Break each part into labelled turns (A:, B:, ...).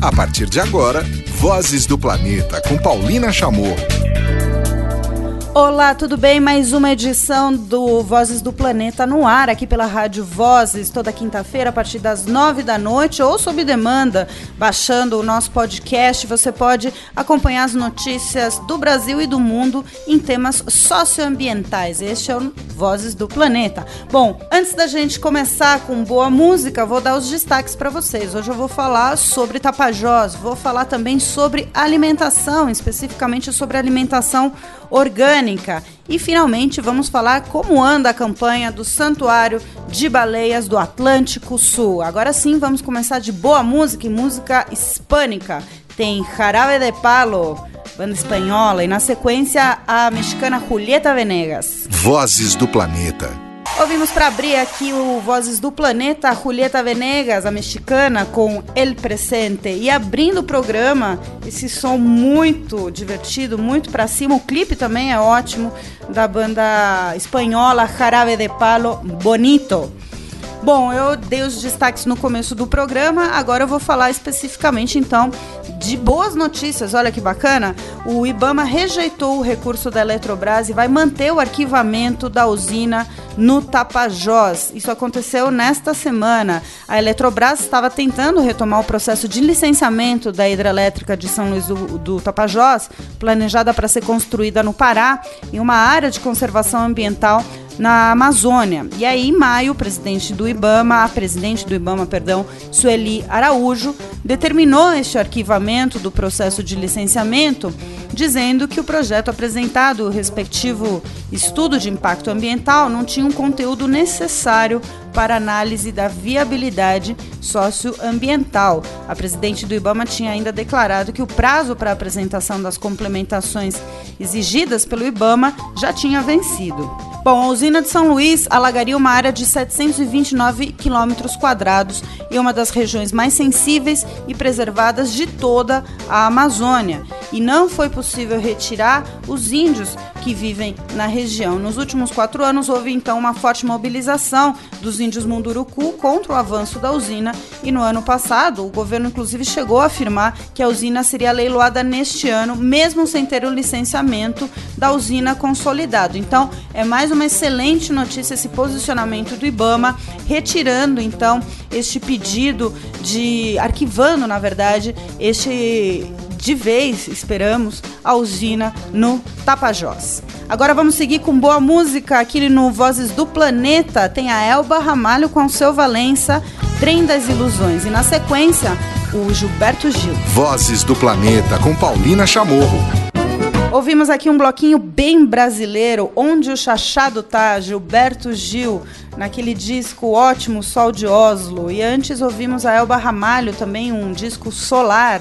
A: A partir de agora, Vozes do Planeta com Paulina Chamorro.
B: Olá, tudo bem? Mais uma edição do Vozes do Planeta no ar, aqui pela Rádio Vozes, toda quinta-feira, a partir das nove da noite, ou sob demanda, baixando o nosso podcast. Você pode acompanhar as notícias do Brasil e do mundo em temas socioambientais. Este é o Vozes do Planeta. Bom, antes da gente começar com boa música, vou dar os destaques para vocês. Hoje eu vou falar sobre Tapajós, vou falar também sobre alimentação, especificamente sobre alimentação orgânica. E finalmente vamos falar como anda a campanha do Santuário de Baleias do Atlântico Sul. Agora sim, vamos começar de boa música e música hispânica. Tem Jarabe de Palo, banda espanhola, e na sequência a mexicana Julieta Venegas.
A: Vozes do Planeta.
B: Ouvimos para abrir aqui o Vozes do Planeta, Julieta Venegas, a mexicana, com El Presente. E abrindo o programa, esse som muito divertido, muito para cima. O clipe também é ótimo, da banda espanhola Jarabe de Palo Bonito. Bom, eu dei os destaques no começo do programa, agora eu vou falar especificamente então de boas notícias. Olha que bacana! O IBAMA rejeitou o recurso da Eletrobras e vai manter o arquivamento da usina no Tapajós. Isso aconteceu nesta semana. A Eletrobras estava tentando retomar o processo de licenciamento da hidrelétrica de São Luís do, do Tapajós, planejada para ser construída no Pará, em uma área de conservação ambiental na Amazônia. E aí, em maio, o presidente do IBAMA, a presidente do IBAMA, perdão, Sueli Araújo, determinou este arquivamento do processo de licenciamento, dizendo que o projeto apresentado, o respectivo estudo de impacto ambiental, não tinha um conteúdo necessário para análise da viabilidade socioambiental. A presidente do IBAMA tinha ainda declarado que o prazo para apresentação das complementações exigidas pelo IBAMA já tinha vencido. Bom, a usina de São Luís alagaria uma área de 729 quilômetros quadrados e uma das regiões mais sensíveis e preservadas de toda a Amazônia. E não foi possível retirar os índios que vivem na região. Nos últimos quatro anos, houve então uma forte mobilização dos índios Munduruku contra o avanço da usina e no ano passado o governo inclusive chegou a afirmar que a usina seria leiloada neste ano, mesmo sem ter o licenciamento da usina consolidado. Então, é mais uma excelente notícia esse posicionamento do IBAMA, retirando então este pedido de arquivando, na verdade, este de vez, esperamos, a usina no Tapajós. Agora vamos seguir com boa música aqui no Vozes do Planeta. Tem a Elba Ramalho com o seu Valença, Trem das Ilusões. E na sequência, o Gilberto Gil.
A: Vozes do Planeta com Paulina Chamorro.
B: Ouvimos aqui um bloquinho bem brasileiro, Onde o Chachado Tá, Gilberto Gil, naquele disco ótimo Sol de Oslo. E antes ouvimos a Elba Ramalho, também um disco solar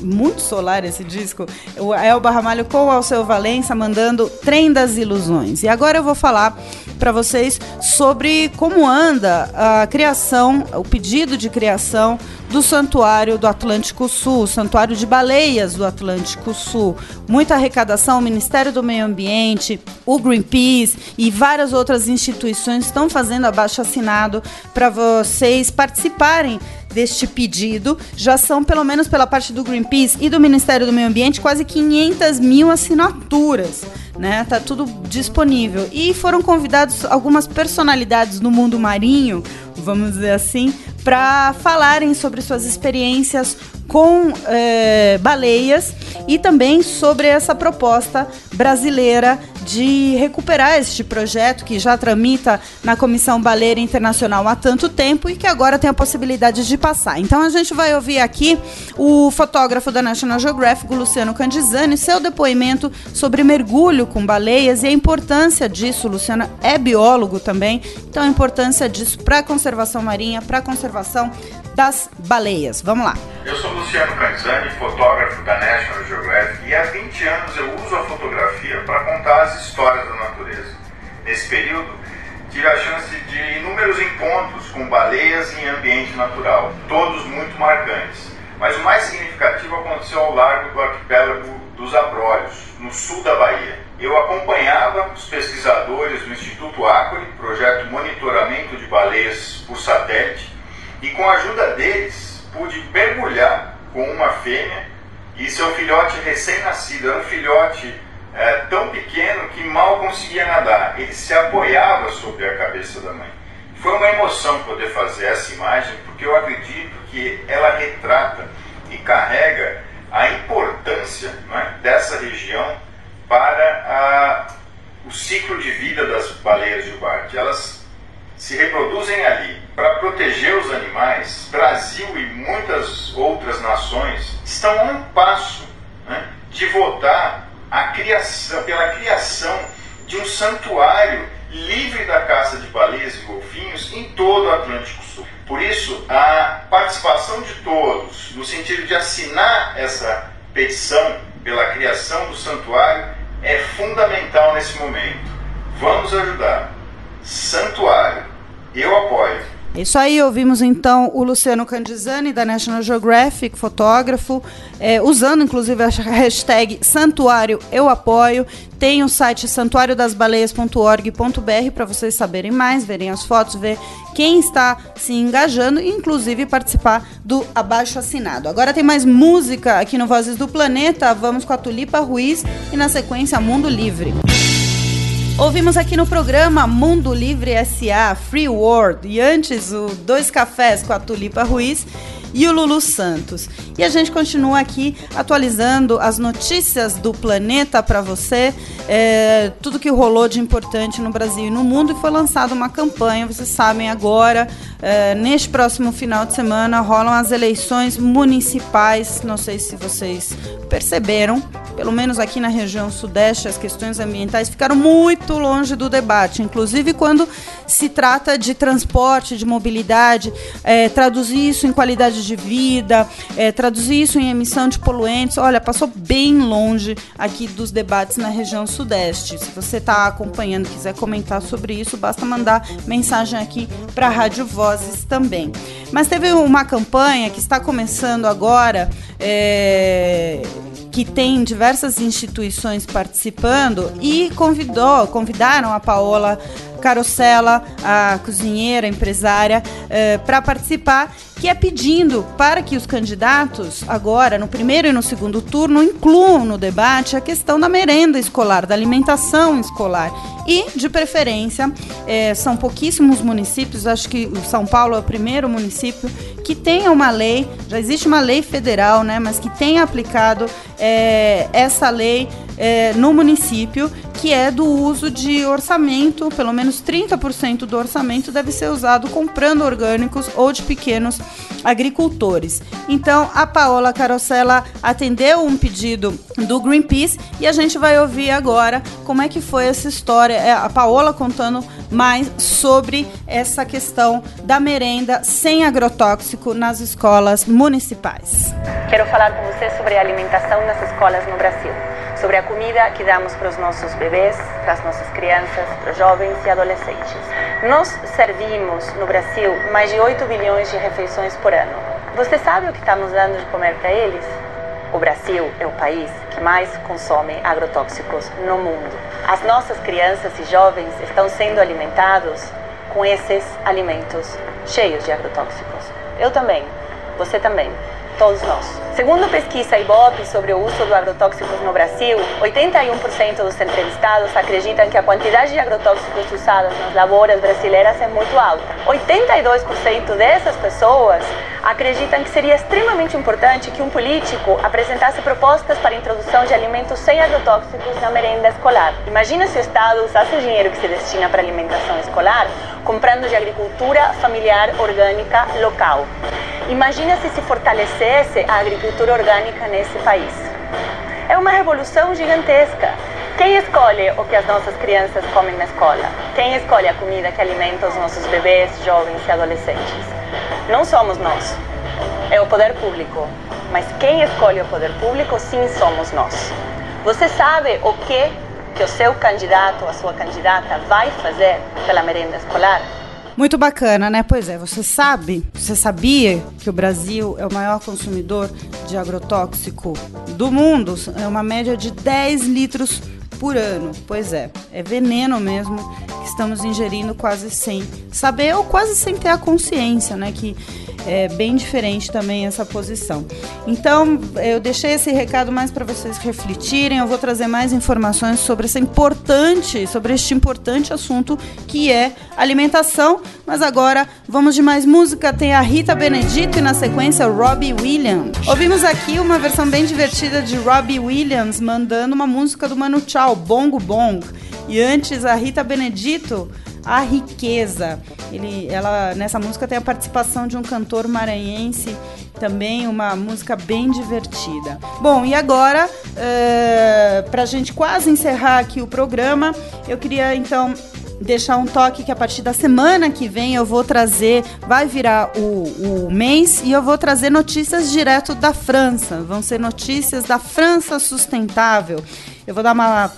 B: muito solar esse disco. O Elba Ramalho com o Alceu Valença mandando Trem das Ilusões. E agora eu vou falar para vocês sobre como anda a criação, o pedido de criação do Santuário do Atlântico Sul, Santuário de Baleias do Atlântico Sul. Muita arrecadação, o Ministério do Meio Ambiente, o Greenpeace e várias outras instituições estão fazendo abaixo assinado para vocês participarem deste pedido. Já são, pelo menos pela parte do Greenpeace e do Ministério do Meio Ambiente, quase 500 mil assinaturas. Né? Tá tudo disponível. E foram convidados algumas personalidades do mundo marinho, vamos dizer assim, para falarem sobre suas experiências com é, baleias e também sobre essa proposta brasileira de recuperar este projeto que já tramita na Comissão Baleira Internacional há tanto tempo e que agora tem a possibilidade de passar. Então a gente vai ouvir aqui o fotógrafo da National Geographic, Luciano Candizani, seu depoimento sobre mergulho com baleias e a importância disso. Luciano é biólogo também, então a importância disso para a conservação marinha, para a conservação das baleias. Vamos lá.
C: Eu sou Luciano Canzani, fotógrafo da National Geographic, e há 20 anos eu uso a fotografia para contar as histórias da natureza. Nesse período, tive a chance de inúmeros encontros com baleias em ambiente natural, todos muito marcantes. Mas o mais significativo aconteceu ao largo do arquipélago dos Abrolhos, no sul da Bahia. Eu acompanhava os pesquisadores do Instituto Acre, projeto Monitoramento de Baleias por Satélite, e com a ajuda deles pude mergulhar com uma fêmea e seu filhote recém-nascido. Era um filhote é, tão pequeno que mal conseguia nadar. Ele se apoiava sobre a cabeça da mãe. Foi uma emoção poder fazer essa imagem, porque eu acredito que ela retrata e carrega a importância é, dessa região para a, o ciclo de vida das baleias de Ubarte. Elas se reproduzem ali. Para proteger os animais, Brasil e muitas outras nações estão a um passo né, de votar criação, pela criação de um santuário livre da caça de baleias e golfinhos em todo o Atlântico Sul. Por isso, a participação de todos, no sentido de assinar essa petição pela criação do santuário, é fundamental nesse momento. Vamos ajudar. Santuário. Eu apoio.
B: Isso aí, ouvimos então o Luciano Candizani, da National Geographic, fotógrafo, é, usando inclusive a hashtag Santuário Eu Apoio. Tem o site santuariodasbaleias.org.br para vocês saberem mais, verem as fotos, ver quem está se engajando e inclusive participar do abaixo assinado. Agora tem mais música aqui no Vozes do Planeta. Vamos com a Tulipa Ruiz e na sequência Mundo Livre. Ouvimos aqui no programa Mundo Livre SA, Free World, e antes o Dois Cafés com a Tulipa Ruiz e o Lulu Santos. E a gente continua aqui atualizando as notícias do planeta para você, é, tudo que rolou de importante no Brasil e no mundo. E foi lançada uma campanha, vocês sabem agora, é, neste próximo final de semana rolam as eleições municipais. Não sei se vocês perceberam, pelo menos aqui na região sudeste, as questões ambientais ficaram muito longe do debate, inclusive quando se trata de transporte, de mobilidade, é, traduzir isso em qualidade de vida, é, traduzir isso em emissão de poluentes. Olha, passou bem longe aqui dos debates na região sudeste. Se você está acompanhando, quiser comentar sobre isso, basta mandar mensagem aqui para a Rádio Vozes também. Mas teve uma campanha que está começando agora. É, que tem diversas instituições participando e convidou, convidaram a Paola Carosella, a cozinheira, empresária, eh, para participar, que é pedindo para que os candidatos, agora no primeiro e no segundo turno, incluam no debate a questão da merenda escolar, da alimentação escolar. E, de preferência, eh, são pouquíssimos municípios, acho que São Paulo é o primeiro município que tenha uma lei, já existe uma lei federal, né, mas que tenha aplicado eh, essa lei é, no município, que é do uso de orçamento, pelo menos 30% do orçamento deve ser usado comprando orgânicos ou de pequenos agricultores. Então, a Paola Carosella atendeu um pedido do Greenpeace e a gente vai ouvir agora como é que foi essa história. É, a Paola contando mais sobre essa questão da merenda sem agrotóxico nas escolas municipais.
D: Quero falar com você sobre a alimentação nas escolas no Brasil sobre a comida que damos para os nossos bebês, para as nossas crianças, para os jovens e adolescentes. Nós servimos no Brasil mais de 8 bilhões de refeições por ano. Você sabe o que estamos dando de comer para eles? O Brasil é o país que mais consome agrotóxicos no mundo. As nossas crianças e jovens estão sendo alimentados com esses alimentos cheios de agrotóxicos. Eu também, você também todos nós. Segundo pesquisa Ibope sobre o uso de agrotóxicos no Brasil, 81% dos entrevistados acreditam que a quantidade de agrotóxicos usados nas lavouras brasileiras é muito alta. 82% dessas pessoas acreditam que seria extremamente importante que um político apresentasse propostas para a introdução de alimentos sem agrotóxicos na merenda escolar. Imagina se o Estado usasse o dinheiro que se destina para a alimentação escolar comprando de agricultura familiar orgânica local. Imagina se se fortalecesse a agricultura orgânica nesse país. É uma revolução gigantesca. Quem escolhe o que as nossas crianças comem na escola? Quem escolhe a comida que alimenta os nossos bebês, jovens e adolescentes? Não somos nós. É o poder público. Mas quem escolhe o poder público, sim, somos nós. Você sabe o que que o seu candidato ou a sua candidata vai fazer pela merenda escolar?
B: Muito bacana, né? Pois é, você sabe, você sabia que o Brasil é o maior consumidor de agrotóxico do mundo? É uma média de 10 litros por ano. Pois é, é veneno mesmo estamos ingerindo quase sem saber ou quase sem ter a consciência, né? Que é bem diferente também essa posição. Então, eu deixei esse recado mais para vocês refletirem. Eu vou trazer mais informações sobre essa importante, sobre este importante assunto que é alimentação. Mas agora vamos de mais música. Tem a Rita Benedito e na sequência Robbie Williams. Ouvimos aqui uma versão bem divertida de Robbie Williams mandando uma música do Manu Chao, Bongo Bong. E antes a Rita Benedito a riqueza. Ele, ela nessa música tem a participação de um cantor maranhense, também uma música bem divertida. Bom, e agora, é, para a gente quase encerrar aqui o programa, eu queria então deixar um toque que a partir da semana que vem eu vou trazer, vai virar o, o mês e eu vou trazer notícias direto da França. Vão ser notícias da França sustentável. Eu vou dar uma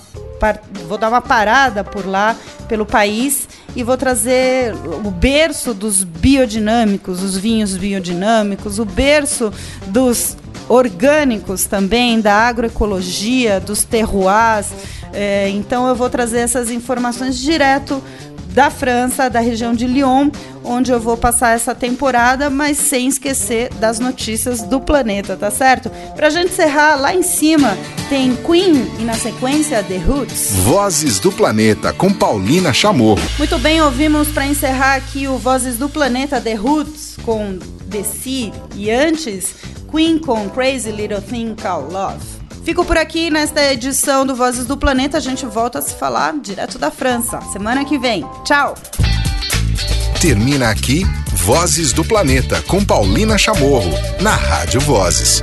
B: vou dar uma parada por lá, pelo país, e vou trazer o berço dos biodinâmicos, os vinhos biodinâmicos, o berço dos orgânicos também, da agroecologia, dos terroirs. É, então eu vou trazer essas informações direto da França, da região de Lyon, onde eu vou passar essa temporada, mas sem esquecer das notícias do planeta, tá certo? Pra gente encerrar, lá em cima tem Queen e na sequência The Roots.
A: Vozes do Planeta com Paulina Chamorro.
B: Muito bem, ouvimos para encerrar aqui o Vozes do Planeta The Roots com The Sea e antes Queen com Crazy Little Thing Called Love. Fico por aqui nesta edição do Vozes do Planeta. A gente volta a se falar direto da França semana que vem. Tchau!
A: Termina aqui Vozes do Planeta com Paulina Chamorro, na Rádio Vozes.